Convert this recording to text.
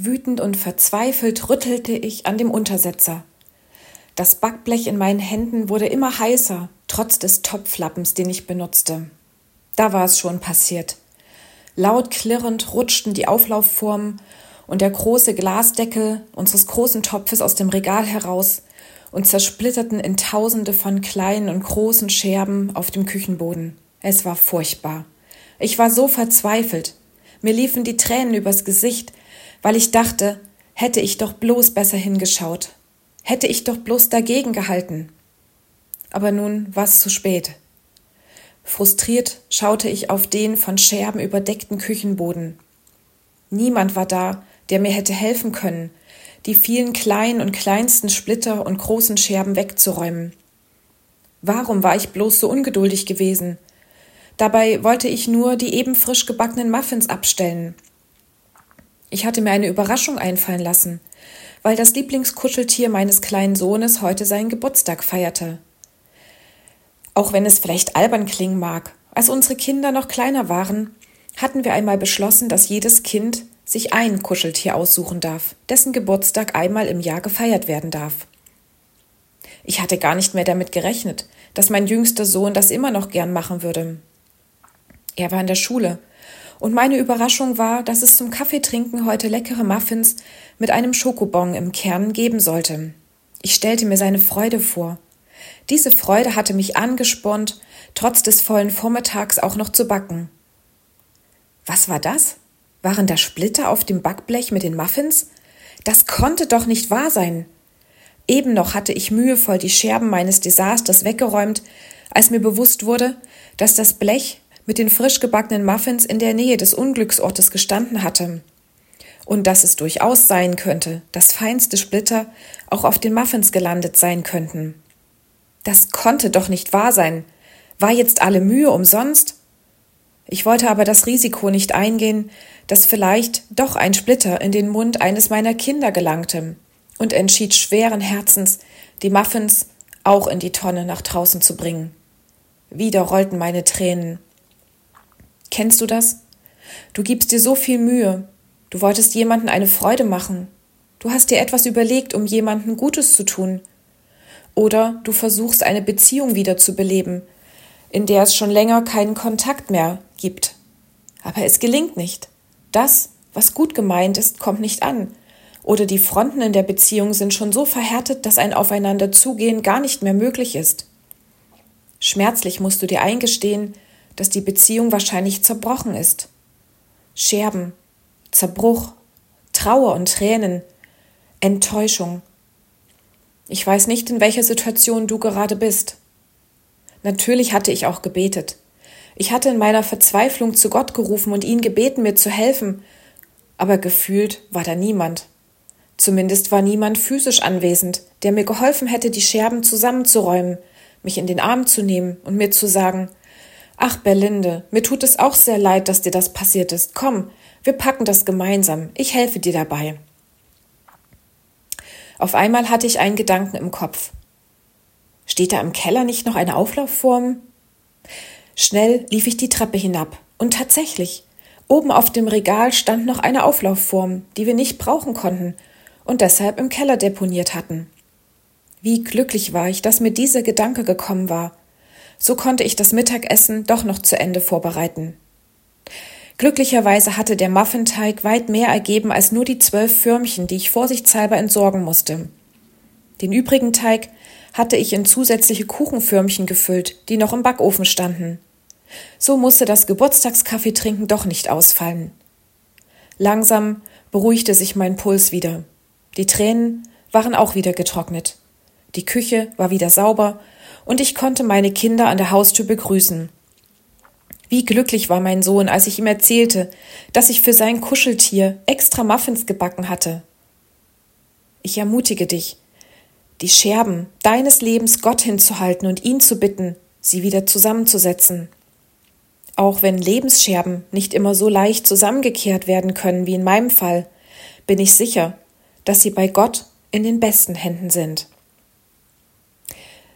Wütend und verzweifelt rüttelte ich an dem Untersetzer. Das Backblech in meinen Händen wurde immer heißer, trotz des Topflappens, den ich benutzte. Da war es schon passiert. Laut klirrend rutschten die Auflaufformen und der große Glasdeckel unseres großen Topfes aus dem Regal heraus und zersplitterten in Tausende von kleinen und großen Scherben auf dem Küchenboden. Es war furchtbar. Ich war so verzweifelt. Mir liefen die Tränen übers Gesicht, weil ich dachte, hätte ich doch bloß besser hingeschaut, hätte ich doch bloß dagegen gehalten. Aber nun war es zu spät. Frustriert schaute ich auf den von Scherben überdeckten Küchenboden. Niemand war da, der mir hätte helfen können, die vielen kleinen und kleinsten Splitter und großen Scherben wegzuräumen. Warum war ich bloß so ungeduldig gewesen? Dabei wollte ich nur die eben frisch gebackenen Muffins abstellen. Ich hatte mir eine Überraschung einfallen lassen, weil das Lieblingskuscheltier meines kleinen Sohnes heute seinen Geburtstag feierte. Auch wenn es vielleicht albern klingen mag, als unsere Kinder noch kleiner waren, hatten wir einmal beschlossen, dass jedes Kind sich ein Kuscheltier aussuchen darf, dessen Geburtstag einmal im Jahr gefeiert werden darf. Ich hatte gar nicht mehr damit gerechnet, dass mein jüngster Sohn das immer noch gern machen würde. Er war in der Schule, und meine Überraschung war, dass es zum Kaffeetrinken heute leckere Muffins mit einem Schokobon im Kern geben sollte. Ich stellte mir seine Freude vor. Diese Freude hatte mich angespornt, trotz des vollen Vormittags auch noch zu backen. Was war das? Waren da Splitter auf dem Backblech mit den Muffins? Das konnte doch nicht wahr sein. Eben noch hatte ich mühevoll die Scherben meines Desasters weggeräumt, als mir bewusst wurde, dass das Blech mit den frisch gebackenen Muffins in der Nähe des Unglücksortes gestanden hatte. Und dass es durchaus sein könnte, dass feinste Splitter auch auf den Muffins gelandet sein könnten. Das konnte doch nicht wahr sein. War jetzt alle Mühe umsonst? Ich wollte aber das Risiko nicht eingehen, dass vielleicht doch ein Splitter in den Mund eines meiner Kinder gelangte und entschied schweren Herzens, die Muffins auch in die Tonne nach draußen zu bringen. Wieder rollten meine Tränen. Kennst du das? Du gibst dir so viel Mühe, du wolltest jemanden eine Freude machen, du hast dir etwas überlegt, um jemanden Gutes zu tun, oder du versuchst eine Beziehung wieder zu beleben, in der es schon länger keinen Kontakt mehr gibt. Aber es gelingt nicht. Das, was gut gemeint ist, kommt nicht an. Oder die Fronten in der Beziehung sind schon so verhärtet, dass ein Aufeinanderzugehen gar nicht mehr möglich ist. Schmerzlich musst du dir eingestehen, dass die Beziehung wahrscheinlich zerbrochen ist. Scherben, Zerbruch, Trauer und Tränen, Enttäuschung. Ich weiß nicht, in welcher Situation du gerade bist. Natürlich hatte ich auch gebetet. Ich hatte in meiner Verzweiflung zu Gott gerufen und ihn gebeten, mir zu helfen, aber gefühlt war da niemand. Zumindest war niemand physisch anwesend, der mir geholfen hätte, die Scherben zusammenzuräumen, mich in den Arm zu nehmen und mir zu sagen, Ach, Berlinde, mir tut es auch sehr leid, dass dir das passiert ist. Komm, wir packen das gemeinsam. Ich helfe dir dabei. Auf einmal hatte ich einen Gedanken im Kopf. Steht da im Keller nicht noch eine Auflaufform? Schnell lief ich die Treppe hinab. Und tatsächlich, oben auf dem Regal stand noch eine Auflaufform, die wir nicht brauchen konnten und deshalb im Keller deponiert hatten. Wie glücklich war ich, dass mir dieser Gedanke gekommen war. So konnte ich das Mittagessen doch noch zu Ende vorbereiten. Glücklicherweise hatte der Muffinteig weit mehr ergeben als nur die zwölf Förmchen, die ich vorsichtshalber entsorgen musste. Den übrigen Teig hatte ich in zusätzliche Kuchenförmchen gefüllt, die noch im Backofen standen. So musste das Geburtstagskaffeetrinken doch nicht ausfallen. Langsam beruhigte sich mein Puls wieder. Die Tränen waren auch wieder getrocknet. Die Küche war wieder sauber und ich konnte meine Kinder an der Haustür begrüßen. Wie glücklich war mein Sohn, als ich ihm erzählte, dass ich für sein Kuscheltier extra Muffins gebacken hatte. Ich ermutige dich, die Scherben deines Lebens Gott hinzuhalten und ihn zu bitten, sie wieder zusammenzusetzen. Auch wenn Lebensscherben nicht immer so leicht zusammengekehrt werden können wie in meinem Fall, bin ich sicher, dass sie bei Gott in den besten Händen sind.